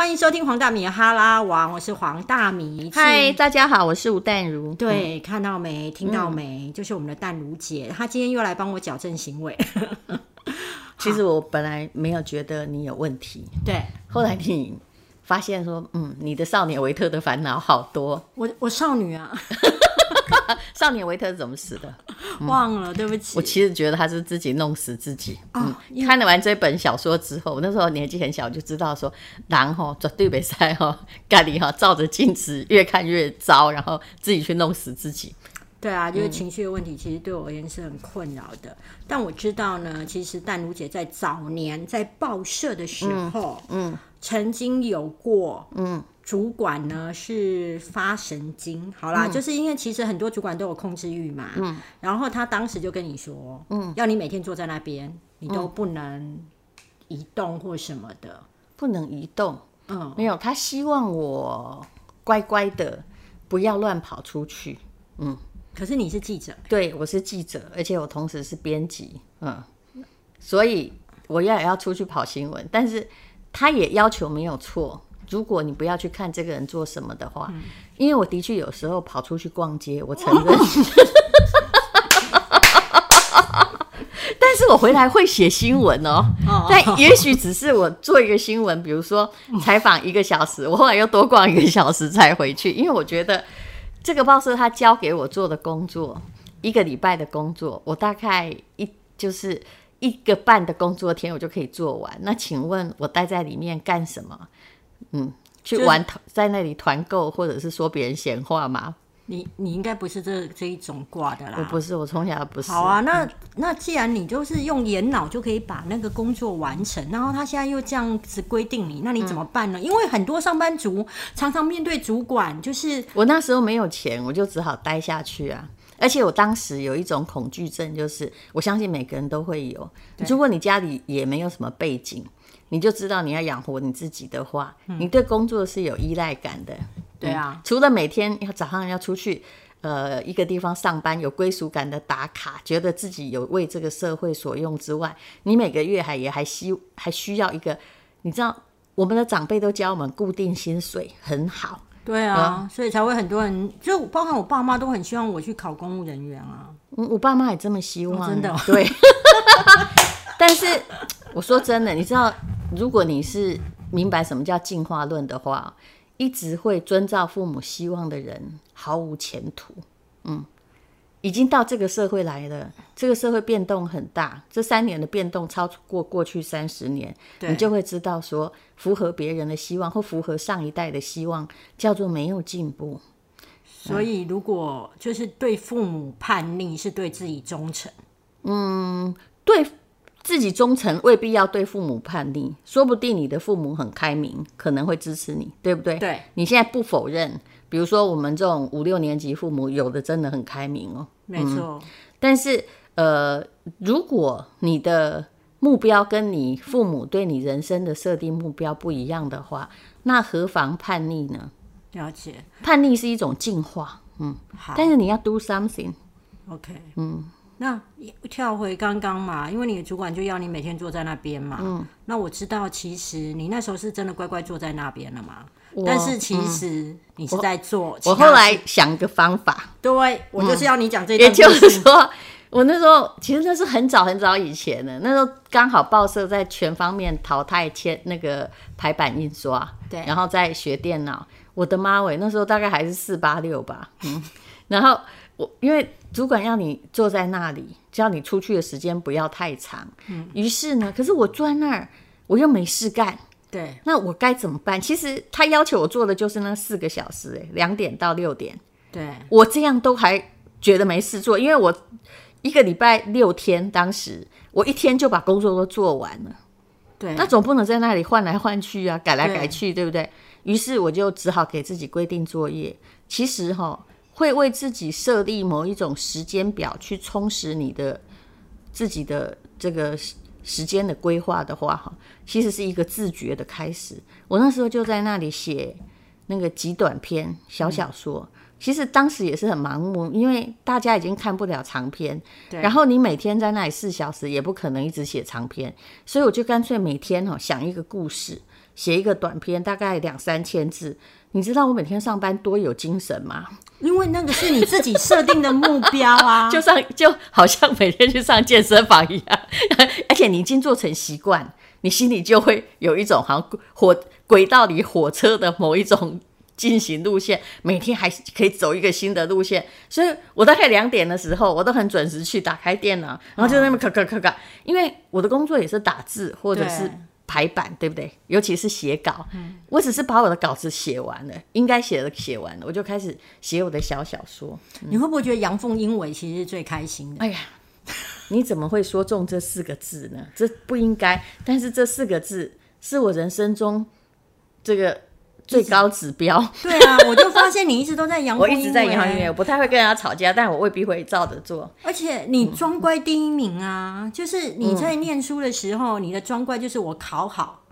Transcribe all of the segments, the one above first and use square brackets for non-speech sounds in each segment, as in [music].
欢迎收听黄大米的哈拉王，我是黄大米。嗨，大家好，我是吴淡如。对，看到没？听到没？就是我们的淡如姐，她今天又来帮我矫正行为。[laughs] 其实我本来没有觉得你有问题，对，后来你发现说，嗯，你的少年维特的烦恼好多。我我少女啊，[laughs] [laughs] [laughs] 少年维特是怎么死的？忘了，对不起。我其实觉得他是自己弄死自己。嗯，看了完这本小说之后，我那时候年纪很小，就知道说，狼哈绝对别塞哈，[laughs] 咖喱哈照着镜子越看越糟，然后自己去弄死自己。对啊，就是情绪的问题，其实对我而言是很困扰的。但我知道呢，其实淡如姐在早年在报社的时候，嗯，曾经有过，嗯，主管呢是发神经，好啦，就是因为其实很多主管都有控制欲嘛，嗯，然后他当时就跟你说，嗯，要你每天坐在那边，你都不能移动或什么的，不能移动，嗯，没有，他希望我乖乖的，不要乱跑出去，嗯。可是你是记者，对，我是记者，而且我同时是编辑，嗯，所以我要也要出去跑新闻。但是他也要求没有错，如果你不要去看这个人做什么的话，因为我的确有时候跑出去逛街，我承认。但是我回来会写新闻哦，但也许只是我做一个新闻，比如说采访一个小时，我后来又多逛一个小时才回去，因为我觉得。这个报社他交给我做的工作，一个礼拜的工作，我大概一就是一个半的工作天，我就可以做完。那请问我待在里面干什么？嗯，去玩在那里团购，或者是说别人闲话吗？你你应该不是这这一种挂的啦。我不是，我从小不是。好啊，那那既然你就是用眼脑就可以把那个工作完成，然后他现在又这样子规定你，那你怎么办呢？因为很多上班族常常面对主管，就是我那时候没有钱，我就只好待下去啊。而且我当时有一种恐惧症，就是我相信每个人都会有。如果你家里也没有什么背景，你就知道你要养活你自己的话，你对工作是有依赖感的。对啊，除了每天要早上要出去，呃，一个地方上班有归属感的打卡，觉得自己有为这个社会所用之外，你每个月还也还需还需要一个，你知道，我们的长辈都教我们固定薪水很好。对啊，所以才会很多人，就包括我爸妈都很希望我去考公务人员啊。嗯，我爸妈也这么希望，真的。对。[laughs] 但是我说真的，你知道，如果你是明白什么叫进化论的话。一直会遵照父母希望的人毫无前途。嗯，已经到这个社会来了，这个社会变动很大，这三年的变动超过过去三十年，你就会知道说，符合别人的希望或符合上一代的希望，叫做没有进步。所以，如果就是对父母叛逆，是对自己忠诚。嗯，对。自己忠诚未必要对父母叛逆，说不定你的父母很开明，可能会支持你，对不对？对，你现在不否认，比如说我们这种五六年级父母，有的真的很开明哦，没错。但是，呃，如果你的目标跟你父母对你人生的设定目标不一样的话，那何妨叛逆呢？了解，叛逆是一种进化，嗯，好。但是你要 do something，OK，嗯。那跳回刚刚嘛，因为你的主管就要你每天坐在那边嘛。嗯。那我知道，其实你那时候是真的乖乖坐在那边了嘛。但是其实你是在做。我后来想个方法。对，我就是要你讲这。也就是说，我那时候其实那是很早很早以前的，那时候刚好报社在全方面淘汰签那个排版印刷，对，然后再学电脑。我的妈喂，那时候大概还是四八六吧。嗯。然后我因为。主管要你坐在那里，叫你出去的时间不要太长。嗯，于是呢，可是我坐在那儿，我又没事干。对，那我该怎么办？其实他要求我做的就是那四个小时，哎，两点到六点。对，我这样都还觉得没事做，因为我一个礼拜六天，当时我一天就把工作都做完了。对，那总不能在那里换来换去啊，改来改去，对不对？于是我就只好给自己规定作业。其实哈。会为自己设立某一种时间表，去充实你的自己的这个时间的规划的话，哈，其实是一个自觉的开始。我那时候就在那里写那个极短篇小小说，其实当时也是很盲目，因为大家已经看不了长篇，然后你每天在那里四小时，也不可能一直写长篇，所以我就干脆每天哈想一个故事。写一个短篇，大概两三千字。你知道我每天上班多有精神吗？因为那个是你自己设定的目标啊，[laughs] 就上就好像每天去上健身房一样，[laughs] 而且你已经做成习惯，你心里就会有一种好像火轨道里火车的某一种进行路线，每天还可以走一个新的路线。所以我大概两点的时候，我都很准时去打开电脑，然后就在那边咔咔咔咔，因为我的工作也是打字或者是。排版对不对？尤其是写稿，我只是把我的稿子写完了，应该写的写完了，我就开始写我的小小说。你会不会觉得阳奉阴违其实是最开心的？哎呀，你怎么会说中这四个字呢？这不应该，但是这四个字是我人生中这个。最高指标，[laughs] 对啊，我就发现你一直都在阳我一直在阳奉阴违，我不太会跟人家吵架，但我未必会照着做。而且你装乖第一名啊，就是你在念书的时候，你的装乖就是我考好，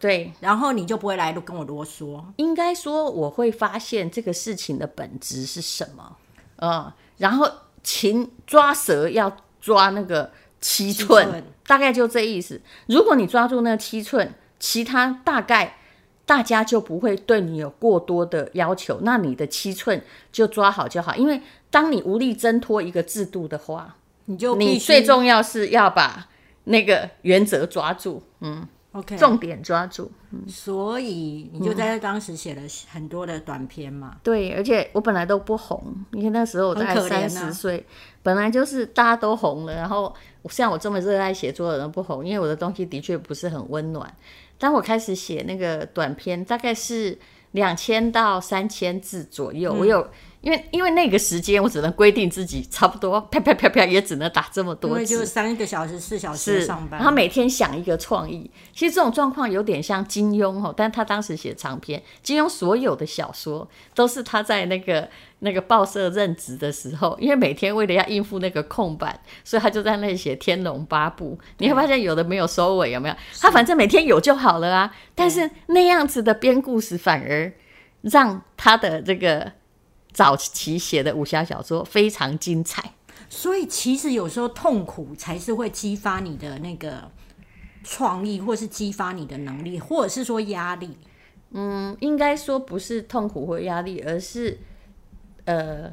对，然后你就不会来跟我啰嗦。应该说我会发现这个事情的本质是什么，嗯，然后擒抓蛇要抓那个七寸，大概就这意思。如果你抓住那七寸，其他大概。大家就不会对你有过多的要求，那你的七寸就抓好就好。因为当你无力挣脱一个制度的话，你就你最重要是要把那个原则抓住，嗯，OK，重点抓住。所以你就在当时写了很多的短篇嘛。对，而且我本来都不红，因为那时候我才三十岁，本来就是大家都红了，然后像我这么热爱写作的人不红，因为我的东西的确不是很温暖。当我开始写那个短篇，大概是两千到三千字左右。我有，因为因为那个时间，我只能规定自己差不多啪啪啪啪，也只能打这么多字。因为就三个小时、四小时上班，然后每天想一个创意。其实这种状况有点像金庸哦，但他当时写长篇，金庸所有的小说都是他在那个。那个报社任职的时候，因为每天为了要应付那个空版，所以他就在那里写《天龙八部》。你会发现有的没有收尾，有没有？他反正每天有就好了啊。但是那样子的编故事，反而让他的这个早期写的武侠小说非常精彩。所以其实有时候痛苦才是会激发你的那个创意，或是激发你的能力，或者是说压力。嗯，应该说不是痛苦或压力，而是。呃，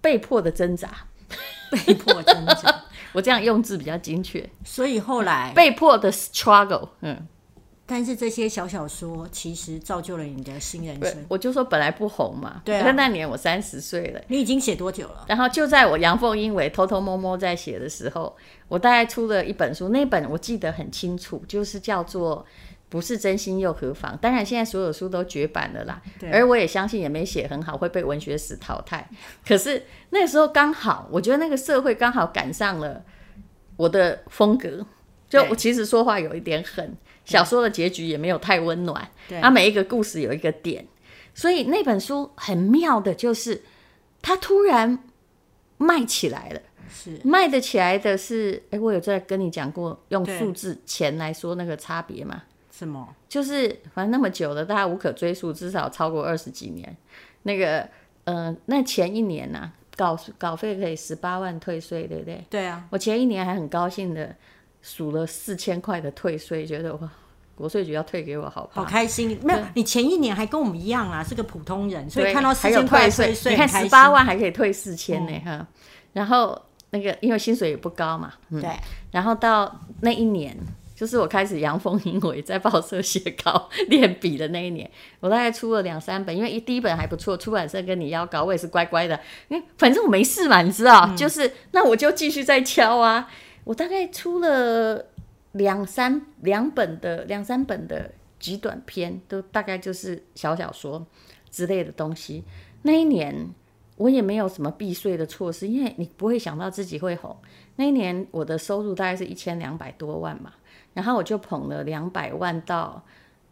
被迫的挣扎，被迫挣扎，[laughs] 我这样用字比较精确。所以后来被迫的 struggle，嗯，但是这些小小说其实造就了你的新人生。我就说本来不红嘛，对啊，那年我三十岁了。你已经写多久了？然后就在我阳奉阴违、偷偷摸摸在写的时候，我大概出了一本书，那本我记得很清楚，就是叫做。不是真心又何妨？当然，现在所有书都绝版了啦。而我也相信，也没写很好，会被文学史淘汰。可是那时候刚好，我觉得那个社会刚好赶上了我的风格。就我其实说话有一点狠，小说的结局也没有太温暖。对，啊每一个故事有一个点，所以那本书很妙的就是，它突然卖起来了。是卖得起来的是，哎，我有在跟你讲过，用数字钱来说那个差别吗？什么？就是反正那么久了，大家无可追溯，至少超过二十几年。那个，嗯，那前一年呢，稿稿费可以十八万退税，对不对？对啊。我前一年还很高兴的数了四千块的退税，觉得哇，国税局要退给我，好好开心。没有，你前一年还跟我们一样啊，是个普通人，所以看到四千块退税，你看十八万还可以退四千呢，哈。然后那个因为薪水也不高嘛，对。然后到那一年。就是我开始阳奉阴违，在报社写稿练笔的那一年，我大概出了两三本，因为一第一本还不错，出版社跟你要稿，我也是乖乖的，因为反正我没事嘛，你知道，就是那我就继续再敲啊。我大概出了两三两本的两三本的极短篇，都大概就是小小说之类的东西。那一年我也没有什么避税的措施，因为你不会想到自己会红。那一年我的收入大概是一千两百多万嘛。然后我就捧了两百万到，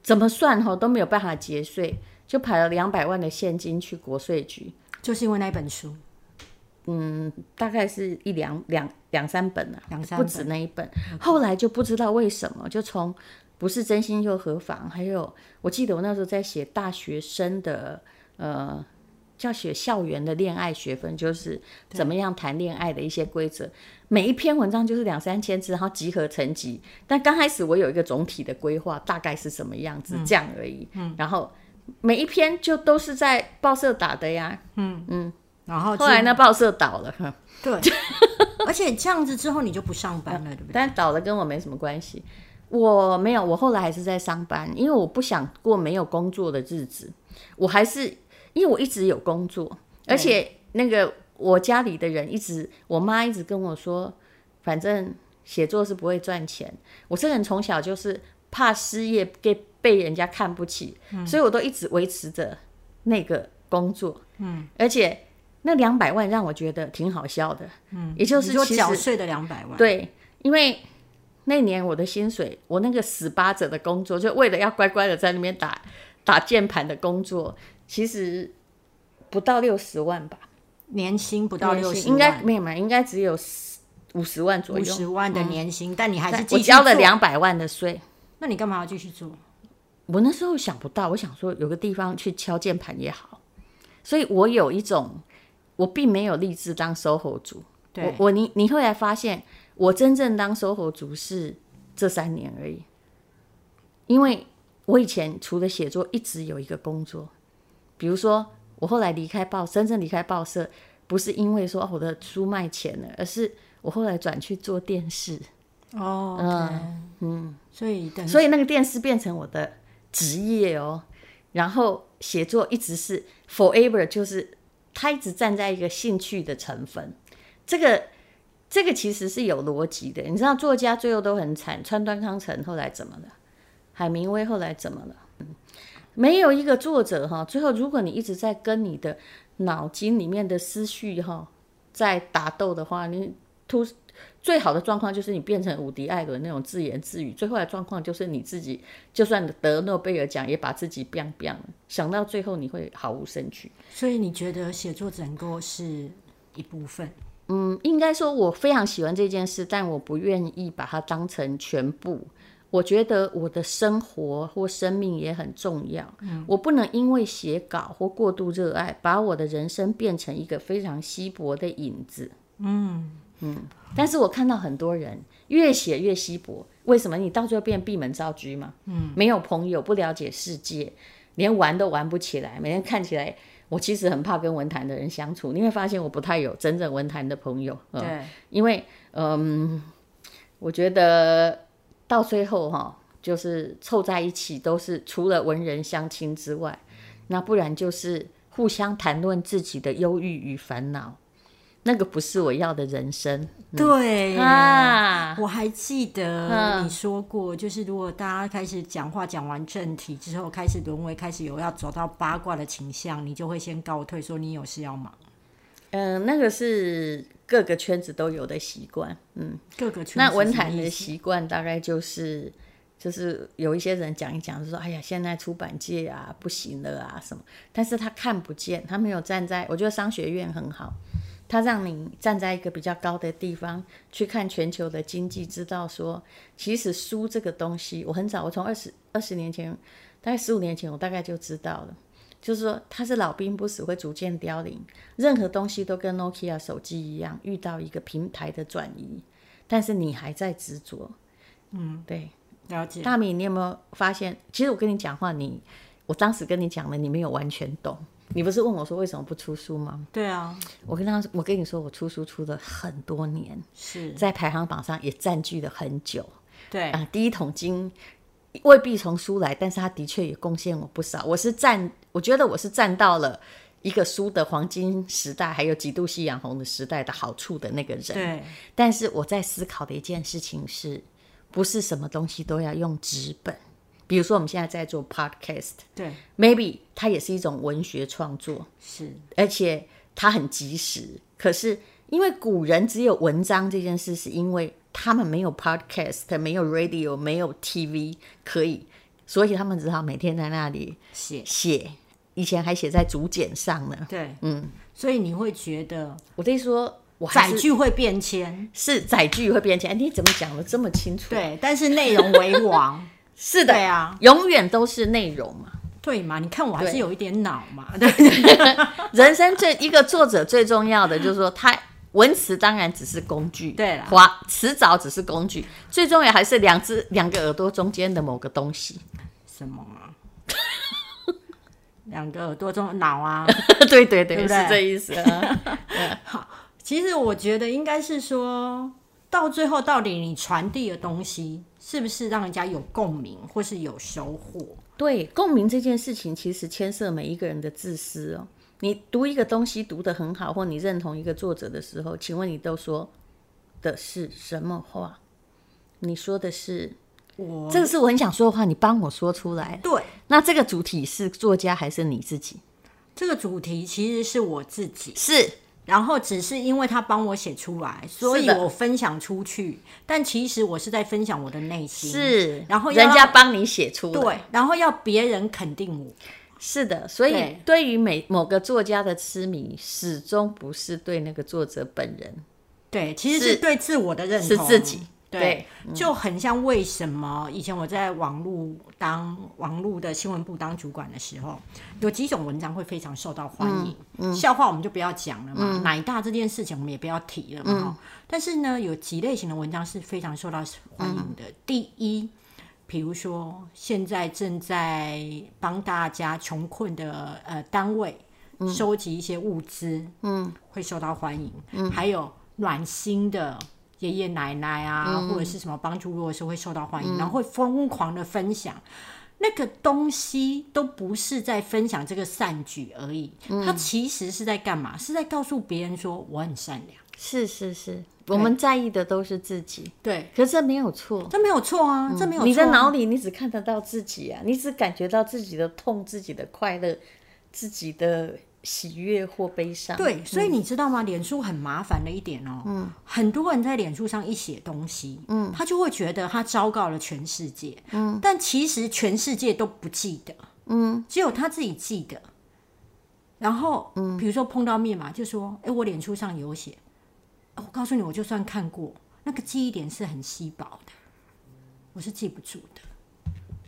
怎么算哈都没有办法节税，就排了两百万的现金去国税局，就是因为那本书，嗯，大概是一两两两三本啊，两三不止那一本。后来就不知道为什么，就从不是真心又何妨，还有我记得我那时候在写大学生的呃叫写校园的恋爱学分，就是怎么样谈恋爱的一些规则。每一篇文章就是两三千字，然后集合成集。但刚开始我有一个总体的规划，大概是什么样子，这样而已。嗯，然后每一篇就都是在报社打的呀。嗯嗯，然后后来那报社倒了。[laughs] 对，而且这样子之后你就不上班了，对不对？但倒了跟我没什么关系。我没有，我后来还是在上班，因为我不想过没有工作的日子。我还是因为我一直有工作，而且那个我家里的人一直，我妈一直跟我说，反正写作是不会赚钱。我这个人从小就是怕失业，给被人家看不起，所以我都一直维持着那个工作。嗯，而且那两百万让我觉得挺好笑的。嗯，也就是说缴税的两百万。对，因为。那年我的薪水，我那个死八折的工作，就为了要乖乖的在那边打打键盘的工作，其实不到六十万吧，年薪不到六十，应该没有嘛，应该只有五十万左右，五十万的年薪，但你还是我交了两百万的税，那你干嘛要继续做？我那时候想不到，我想说有个地方去敲键盘也好，所以我有一种，我并没有立志当 SOHO 族，我我你你后来发现。我真正当收获族是这三年而已，因为我以前除了写作，一直有一个工作。比如说，我后来离开报，真正离开报社，不是因为说我的书卖钱了，而是我后来转去做电视。哦，嗯嗯，所以所以那个电视变成我的职业哦。然后写作一直是 forever，就是它一直站在一个兴趣的成分。这个。这个其实是有逻辑的，你知道作家最后都很惨，川端康成后来怎么了？海明威后来怎么了？没有一个作者哈，最后如果你一直在跟你的脑筋里面的思绪哈在打斗的话，你突最好的状况就是你变成伍迪·艾伦那种自言自语，最后的状况就是你自己就算得诺贝尔奖也把自己 biang biang，想到最后你会毫无生趣。所以你觉得写作整个是一部分？嗯，应该说，我非常喜欢这件事，但我不愿意把它当成全部。我觉得我的生活或生命也很重要。嗯，我不能因为写稿或过度热爱，把我的人生变成一个非常稀薄的影子。嗯嗯。但是我看到很多人越写越稀薄，为什么？你到最后变闭门造车嘛？嗯，没有朋友，不了解世界，连玩都玩不起来，每天看起来。我其实很怕跟文坛的人相处，你会发现我不太有真正文坛的朋友。对，因为嗯，我觉得到最后哈，就是凑在一起都是除了文人相亲之外，那不然就是互相谈论自己的忧郁与烦恼。那个不是我要的人生。对啊，我还记得你说过，就是如果大家开始讲话讲完正题之后，开始沦为开始有要走到八卦的倾向，你就会先告退，说你有事要忙。嗯，那个是各个圈子都有的习惯。嗯，各个圈那文坛的习惯大概就是，就是有一些人讲一讲，就说哎呀，现在出版界啊不行了啊什么，但是他看不见，他没有站在，我觉得商学院很好。他让你站在一个比较高的地方去看全球的经济，知道说，其实书这个东西，我很早，我从二十二十年前，大概十五年前，我大概就知道了，就是说它是老兵不死，会逐渐凋零。任何东西都跟 Nokia 手机一样，遇到一个平台的转移，但是你还在执着。嗯，对，了解。大米，你有没有发现？其实我跟你讲话，你我当时跟你讲了，你没有完全懂。你不是问我说为什么不出书吗？对啊，我跟他，我跟你说，我出书出了很多年，是在排行榜上也占据了很久。对啊，第一桶金未必从书来，但是他的确也贡献我不少。我是占，我觉得我是占到了一个书的黄金时代，还有几度夕阳红的时代的好处的那个人。对，但是我在思考的一件事情是，不是什么东西都要用纸本。比如说，我们现在在做 podcast，对，maybe 它也是一种文学创作，是，而且它很及时。可是，因为古人只有文章这件事，是因为他们没有 podcast，没有 radio，没有 TV 可以，所以他们只好每天在那里写写。以前还写在竹简上呢。对，嗯，所以你会觉得，我跟你说，我载具会变迁，是载具会变迁。哎你怎么讲的这么清楚？对，但是内容为王。[laughs] 是的呀，永远都是内容嘛。对嘛？你看我还是有一点脑嘛，对。[laughs] 人生最一个作者最重要的就是说，他文词当然只是工具，对啦华词藻只是工具，最重要还是两只两个耳朵中间的某个东西。什么啊？[laughs] 两个耳朵中脑啊。对 [laughs] 对对，对对是这意思啊。[laughs] 其实我觉得应该是说到最后，到底你传递的东西是不是让人家有共鸣，或是有收获？对，共鸣这件事情其实牵涉每一个人的自私哦。你读一个东西读得很好，或你认同一个作者的时候，请问你都说的是什么话？你说的是我这个是我很想说的话，你帮我说出来。对那这个主体是作家还是你自己？这个主题其实是我自己，是然后只是因为他帮我写出来，所以我分享出去。但其实我是在分享我的内心，是，然后人家帮你写出来。对，然后要别人肯定我。是的，所以对对于每某个作家的痴迷，始终不是对那个作者本人，对，其实是是对自我的认同，是自己。对对，就很像为什么以前我在网络当网络的新闻部当主管的时候，有几种文章会非常受到欢迎。嗯笑话我们就不要讲了嘛，奶大这件事情我们也不要提了嘛。但是呢，有几类型的文章是非常受到欢迎的。第一，比如说现在正在帮大家穷困的呃单位收集一些物资，嗯，会受到欢迎。嗯，还有暖心的爷爷奶奶啊，或者是什么帮助弱势会受到欢迎，然后会疯狂的分享。那个东西都不是在分享这个善举而已，它其实是在干嘛？是在告诉别人说我很善良。是是是，我们在意的都是自己，对，可是这没有错。这没有错啊，这没有错啊、你的脑里你只看得到自己啊，你只感觉到自己的痛、自己的快乐、自己的喜悦或悲伤。对，所以你知道吗？脸书很麻烦的一点哦，嗯，很多人在脸书上一写东西，嗯，他就会觉得他昭告了全世界，嗯，但其实全世界都不记得，嗯，只有他自己记得。然后，嗯，比如说碰到面嘛，就说，哎，我脸书上有写，我告诉你，我就算看过，那个记忆点是很稀薄的，我是记不住的。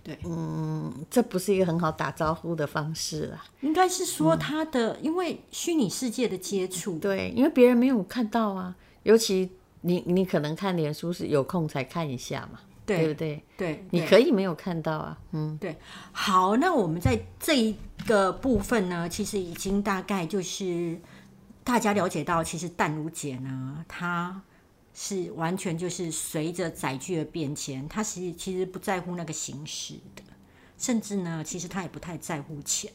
对，嗯这不是一个很好打招呼的方式啦。应该是说他的，因为虚拟世界的接触，对，因为别人没有看到啊，尤其你你可能看脸书是有空才看一下嘛，对对不对？对，你可以没有看到啊，嗯，对，好，那我们在这一个部分呢，其实已经大概就是大家了解到，其实淡如姐呢，她是完全就是随着载具的变迁，她其实其实不在乎那个形式的，甚至呢，其实她也不太在乎钱。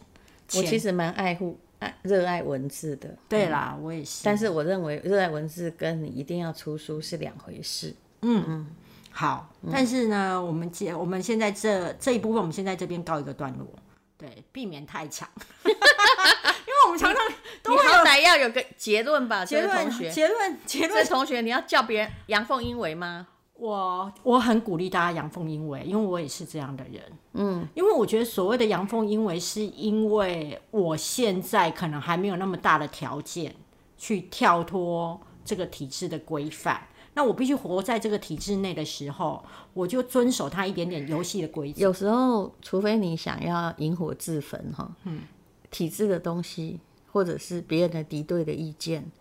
钱我其实蛮爱护爱热爱文字的，对啦，我也是。但是我认为热爱文字跟你一定要出书是两回事。嗯嗯好，但是呢，我们接我们现在这这一部分，我们先在这边告一个段落，对，避免太长，因为我们常常都你会有好歹要有个结论吧，结论这同学。结论结论位同学，你要叫别人阳奉阴违吗？我我很鼓励大家阳奉阴违，因为我也是这样的人。嗯，因为我觉得所谓的阳奉阴违，是因为我现在可能还没有那么大的条件去跳脱这个体制的规范。那我必须活在这个体制内的时候，我就遵守它一点点游戏的规则。有时候，除非你想要引火自焚哈，嗯，体制的东西或者是别人的敌对的意见，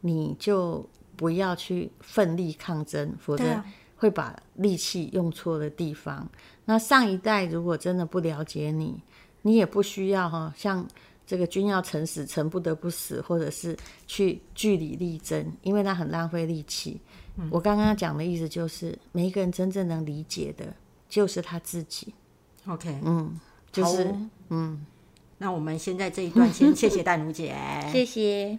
你就不要去奋力抗争，否则会把力气用错的地方。那上一代如果真的不了解你，你也不需要哈，像这个君要臣死，臣不得不死，或者是去据理力争，因为那很浪费力气。我刚刚讲的意思就是，每一个人真正能理解的，就是他自己。OK，嗯就是嗯，那我们现在这一段先谢谢 [laughs] 淡如姐，谢谢。